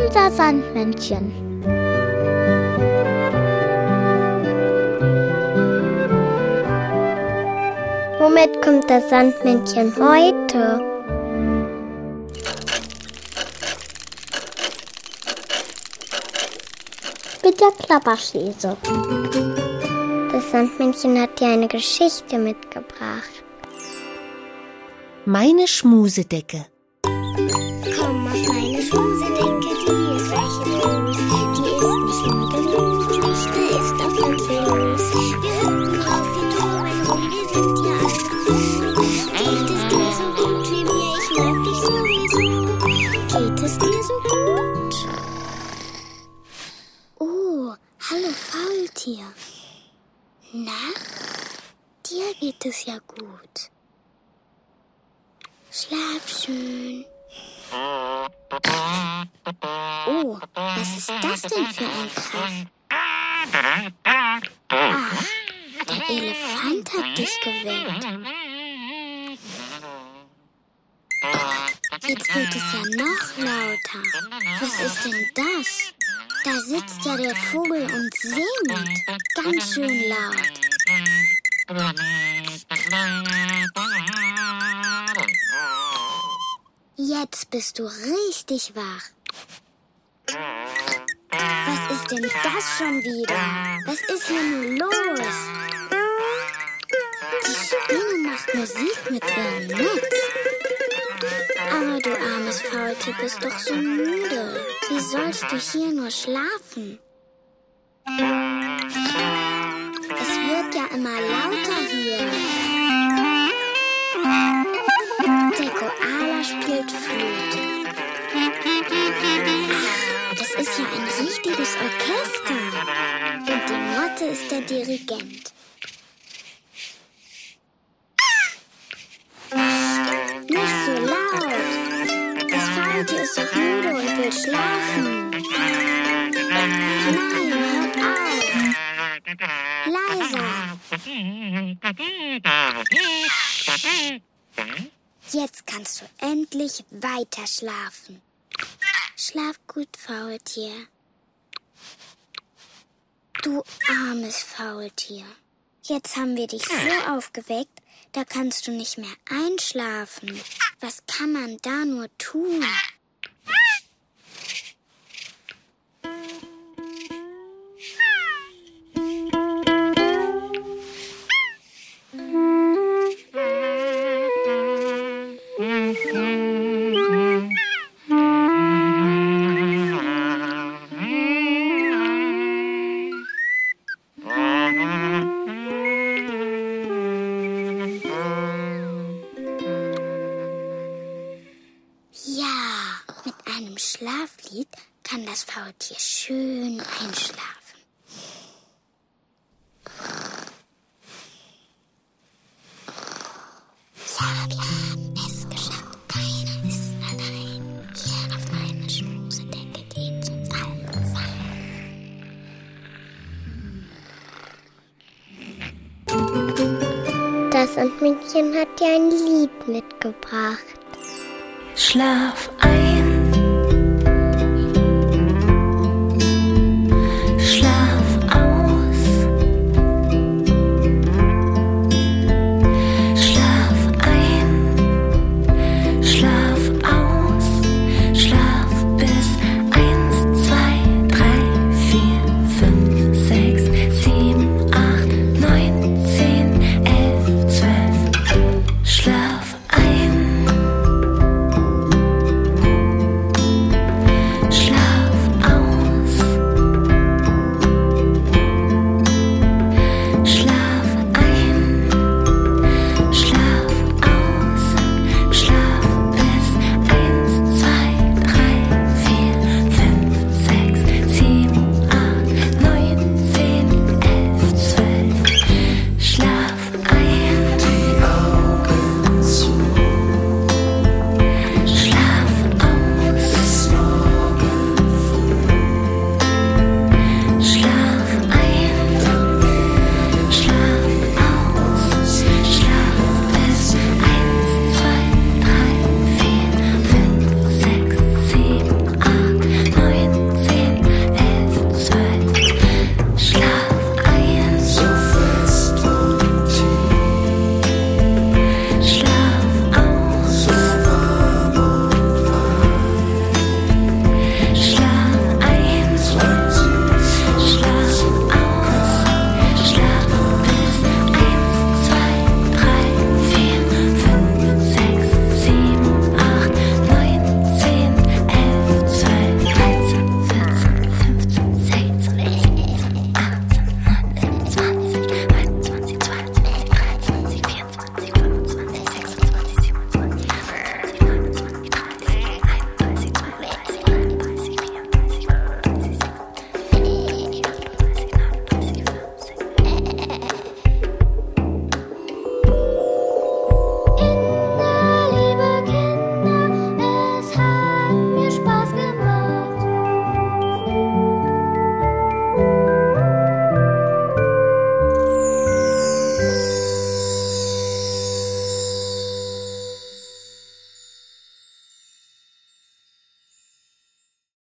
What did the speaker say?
Unser Sandmännchen. Womit kommt das Sandmännchen heute? Mit der Klapperschlese. Das Sandmännchen hat dir eine Geschichte mitgebracht. Meine Schmusedecke. Geht es ja gut. Schlaf schön. Oh, was ist das denn für ein Krach? Ach, der Elefant hat dich geweckt. Jetzt wird es ja noch lauter. Was ist denn das? Da sitzt ja der Vogel und singt. Ganz schön laut. Jetzt bist du richtig wach. Was ist denn das schon wieder? Was ist hier nun los? Die Spinne macht Musik mit ihrem Netz. Aber du armes Faultier bist doch so müde. Wie sollst du hier nur schlafen? Immer lauter hier. Der Koala spielt Flöte. Ach, das ist ja ein richtiges Orchester. Und die Motte ist der Dirigent. Nicht so laut. Das Faultier ist doch müde und will schlafen. Endlich weiter schlafen. Schlaf gut, Faultier. Du armes Faultier. Jetzt haben wir dich so aufgeweckt, da kannst du nicht mehr einschlafen. Was kann man da nur tun? Schlaflied kann das Faultier schön einschlafen. Ja, wir haben es geschafft. Keiner ist allein. Hier auf meine Schmusedecke geht zum Falkensang. Das Sandmännchen hat dir ein Lied mitgebracht. Schlaf ein.